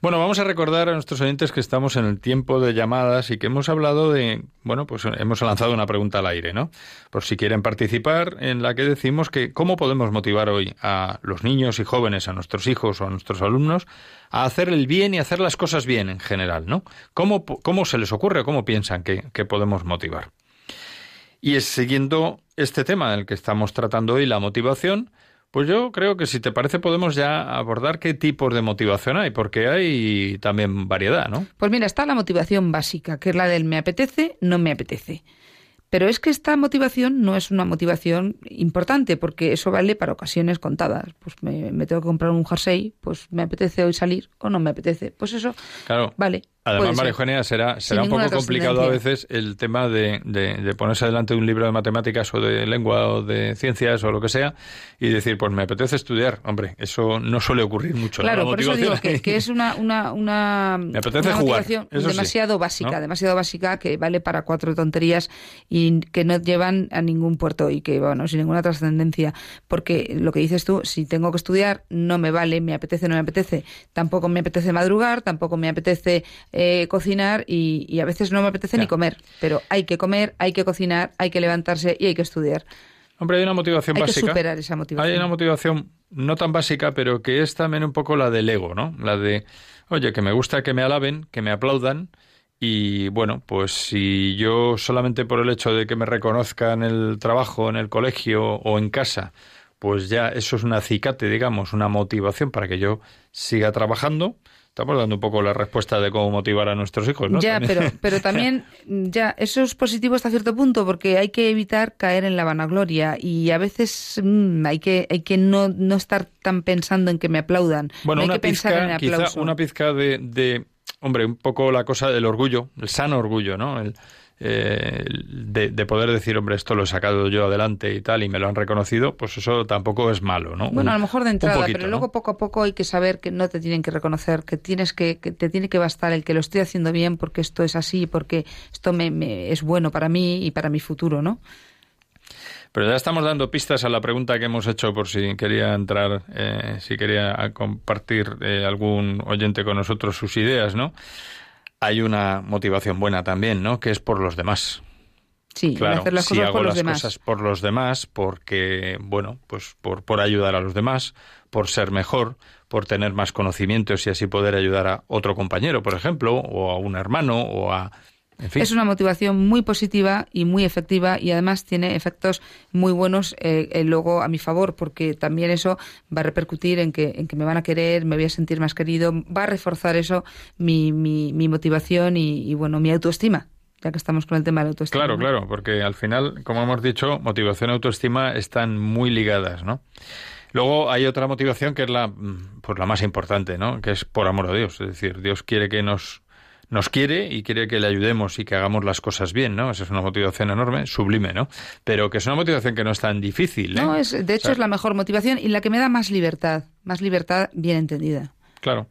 Speaker 2: bueno, vamos a recordar a nuestros oyentes que estamos en el tiempo de llamadas y que hemos hablado de, bueno, pues hemos lanzado una pregunta al aire, ¿no? Por si quieren participar, en la que decimos que cómo podemos motivar hoy a los niños y jóvenes, a nuestros hijos o a nuestros alumnos, a hacer el bien y hacer las cosas bien en general, ¿no? ¿Cómo, cómo se les ocurre o cómo piensan que, que podemos motivar? Y es siguiendo este tema del que estamos tratando hoy, la motivación, pues yo creo que si te parece podemos ya abordar qué tipos de motivación hay, porque hay también variedad, ¿no?
Speaker 4: Pues mira, está la motivación básica, que es la del me apetece, no me apetece. Pero es que esta motivación no es una motivación importante, porque eso vale para ocasiones contadas. Pues me, me tengo que comprar un jersey, pues me apetece hoy salir o no me apetece. Pues eso
Speaker 2: claro.
Speaker 4: vale.
Speaker 2: Además, María Eugenia, será, será un poco complicado a veces el tema de, de, ponerse delante de un libro de matemáticas o de lengua o de ciencias o lo que sea y decir, pues me apetece estudiar. Hombre, eso no suele ocurrir mucho.
Speaker 4: Claro, por eso digo que, es una, una, una,
Speaker 2: me apetece motivación
Speaker 4: demasiado básica, demasiado básica que vale para cuatro tonterías y que no llevan a ningún puerto y que, bueno, sin ninguna trascendencia. Porque lo que dices tú, si tengo que estudiar, no me vale, me apetece, no me apetece. Tampoco me apetece madrugar, tampoco me apetece eh, cocinar y, a veces no me apetece ni comer, pero hay que comer, hay que cocinar, hay que levantarse y hay que estudiar.
Speaker 2: Hombre, hay una motivación
Speaker 4: hay
Speaker 2: básica.
Speaker 4: Que superar esa motivación.
Speaker 2: Hay una motivación no tan básica, pero que es también un poco la del ego, ¿no? La de, oye, que me gusta que me alaben, que me aplaudan. Y bueno, pues si yo solamente por el hecho de que me reconozcan en el trabajo, en el colegio o en casa, pues ya eso es un acicate, digamos, una motivación para que yo siga trabajando, Estamos dando un poco la respuesta de cómo motivar a nuestros hijos, ¿no?
Speaker 4: Ya, pero, pero también, ya, eso es positivo hasta cierto punto, porque hay que evitar caer en la vanagloria y a veces mm, hay que, hay que no, no estar tan pensando en que me aplaudan.
Speaker 2: Bueno,
Speaker 4: hay
Speaker 2: una
Speaker 4: que pensar en el
Speaker 2: quizá una pizca de, de, hombre, un poco la cosa del orgullo, el sano orgullo, ¿no? El, eh, de, poder decir, hombre, esto lo he sacado yo adelante y tal, y me lo han reconocido, pues eso tampoco es malo, ¿no?
Speaker 4: Bueno, a lo mejor de entrada, pero luego poco a poco hay que saber que no te tienen que reconocer, que tienes que, que te tiene que bastar el que lo estoy haciendo bien porque esto es así, porque esto me, es bueno para mí y para mi futuro, ¿no?
Speaker 2: Pero ya estamos dando pistas a la pregunta que hemos hecho por si quería entrar, eh, si quería compartir eh, algún oyente con nosotros sus ideas, ¿no? Hay una motivación buena también, ¿no? Que es por los demás.
Speaker 4: Sí, claro, hacer las cosas
Speaker 2: hago
Speaker 4: por
Speaker 2: las
Speaker 4: los demás.
Speaker 2: cosas por los demás, porque, bueno, pues por, por ayudar a los demás, por ser mejor, por tener más conocimientos y así poder ayudar a otro compañero, por ejemplo, o a un hermano, o a
Speaker 4: es una motivación muy positiva y muy efectiva y además tiene efectos muy buenos eh, luego a mi favor porque también eso va a repercutir en que, en que me van a querer, me voy a sentir más querido, va a reforzar eso mi, mi, mi motivación y, bueno, mi autoestima. ya que estamos con el tema de la autoestima.
Speaker 2: Claro, claro, porque al final, como hemos dicho, motivación y autoestima están muy ligadas, ¿no? Luego hay otra motivación que es la, mm, pues la más importante, ¿no? Que es por amor a Dios. Es decir, Dios quiere que nos nos quiere y quiere que le ayudemos y que hagamos las cosas bien, ¿no? Esa es una motivación enorme, sublime, ¿no? Pero que es una motivación que no es tan difícil, ¿eh?
Speaker 4: No, es, de hecho es la mejor motivación y la que me da más libertad, más libertad bien entendida.
Speaker 2: Claro.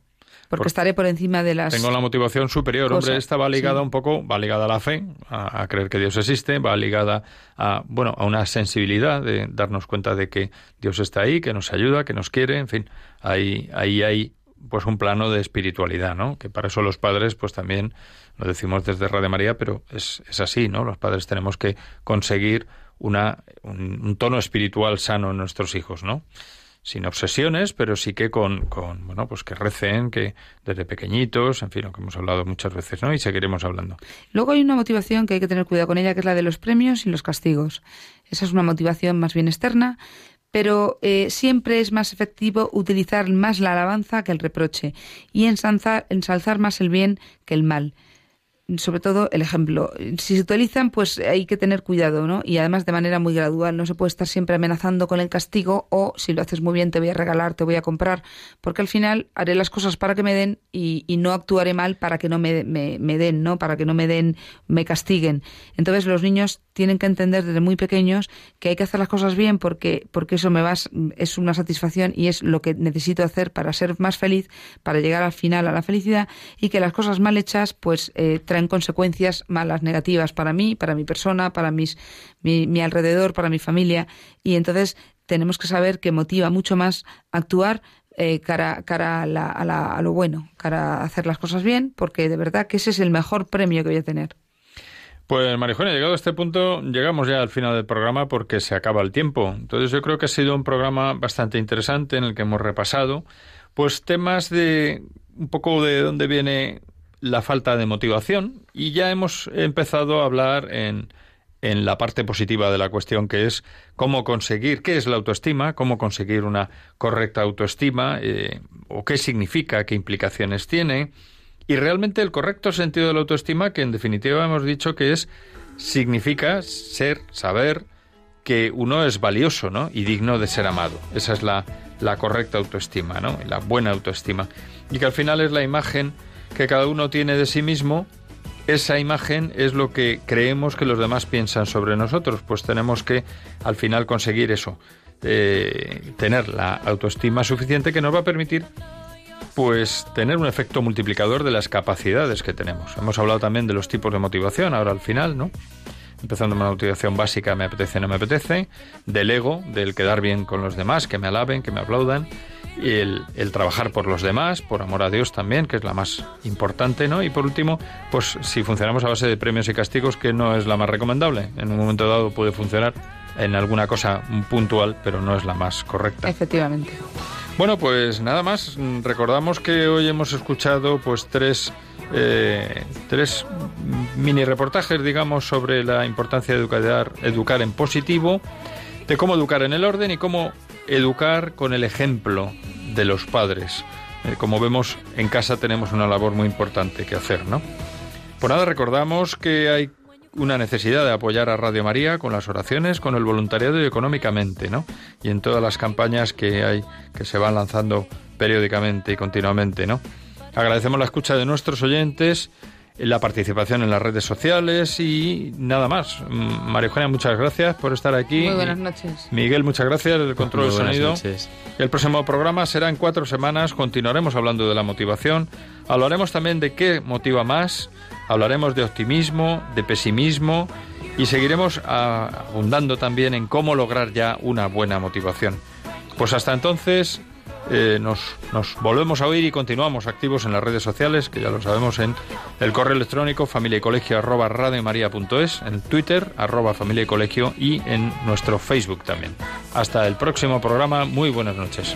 Speaker 4: Porque estaré por encima de las.
Speaker 2: Tengo la motivación superior. Hombre, esta va ligada un poco, va ligada a la fe, a, creer que Dios existe, va ligada a, bueno, a una sensibilidad de darnos cuenta de que Dios está ahí, que nos ayuda, que nos quiere, en fin. Ahí, ahí hay pues un plano de espiritualidad, ¿no? Que para eso los padres, pues también lo decimos desde Radio María, pero es, es así, ¿no? Los padres tenemos que conseguir una, un, tono espiritual sano en nuestros hijos, ¿no? Sin obsesiones, pero sí que con, con, bueno, pues que recen, que desde pequeñitos, en fin, lo que hemos hablado muchas veces, ¿no? Y seguiremos hablando.
Speaker 4: Luego hay una motivación que hay que tener cuidado con ella, que es la de los premios y los castigos. Esa es una motivación más bien externa, pero eh, siempre es más efectivo utilizar más la alabanza que el reproche y ensalzar, ensalzar más el bien que el mal sobre todo el ejemplo. Si se utilizan, pues hay que tener cuidado, ¿no? Y además de manera muy gradual. No se puede estar siempre amenazando con el castigo o si lo haces muy bien te voy a regalar, te voy a comprar, porque al final haré las cosas para que me den y, no actuaré mal para que no me, me, den, ¿no? Para que no me den, me castiguen. Entonces los niños tienen que entender desde muy pequeños que hay que hacer las cosas bien porque, porque eso me va, es una satisfacción y es lo que necesito hacer para ser más feliz, para llegar al final a la felicidad y que las cosas mal hechas, pues eh, traen consecuencias malas, negativas para mí, para mi persona, para mis, mi, alrededor, para mi familia. Y entonces tenemos que saber que motiva mucho más actuar eh, cara, cara a, la, a, lo bueno, cara a hacer las cosas bien, porque de verdad que ese es el mejor premio que voy a tener.
Speaker 2: Pues Marijona, llegado a este punto, llegamos ya al final del programa porque se acaba el tiempo. Entonces yo creo que ha sido un programa bastante interesante en el que hemos repasado pues temas de un poco de dónde viene la falta de motivación y ya hemos empezado a hablar en, en la parte positiva de la cuestión, que es cómo conseguir, qué es la autoestima, cómo conseguir una correcta autoestima, eh, o qué significa, qué implicaciones tiene, y realmente el correcto sentido de la autoestima, que en definitiva hemos dicho que es, significa ser, saber que uno es valioso, ¿no? Y digno de ser amado. Esa es la, la correcta autoestima, ¿no? La buena autoestima. Y que al final es la imagen que cada uno tiene de sí mismo, esa imagen es lo que creemos que los demás piensan sobre nosotros. Pues tenemos que al final conseguir eso, eh, tener la autoestima suficiente que nos va a permitir pues tener un efecto multiplicador de las capacidades que tenemos. Hemos hablado también de los tipos de motivación ahora al final, ¿no? Empezando con una motivación básica, me apetece, no me apetece, del ego, del quedar bien con los demás, que me alaben, que me aplaudan, y el, trabajar por los demás, por amor a Dios también, que es la más importante, ¿no? Y por último, pues si funcionamos a base de premios y castigos, que no es la más recomendable. En un momento dado puede funcionar en alguna cosa puntual, pero no es la más correcta.
Speaker 4: Efectivamente.
Speaker 2: Bueno, pues nada más. Recordamos que hoy hemos escuchado pues tres, eh, tres mini reportajes, digamos, sobre la importancia de educar, educar en positivo, de cómo educar en el orden y cómo educar con el ejemplo de los padres. Eh, como vemos, en casa tenemos una labor muy importante que hacer, ¿no? Por nada recordamos que hay una necesidad de apoyar a Radio María con las oraciones, con el voluntariado y económicamente, ¿no? Y en todas las campañas que hay, que se van lanzando periódicamente y continuamente, ¿no? Agradecemos la escucha de nuestros oyentes la participación en las redes sociales y nada más. Mm, María Eugenia, muchas gracias por estar aquí.
Speaker 4: Muy buenas noches.
Speaker 2: Miguel, muchas gracias el control del sonido.
Speaker 11: Noches.
Speaker 2: El próximo programa será en cuatro semanas. Continuaremos hablando de la motivación. Hablaremos también de qué motiva más. Hablaremos de optimismo, de pesimismo y seguiremos abundando también en cómo lograr ya una buena motivación. Pues hasta entonces, eh, nos, volvemos a oír y continuamos activos en las redes sociales, que ya lo sabemos en el correo electrónico familia y colegio arroba en Twitter arroba familia y colegio y en nuestro Facebook también. Hasta el próximo programa, muy buenas noches.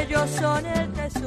Speaker 1: ellos son el tesoro.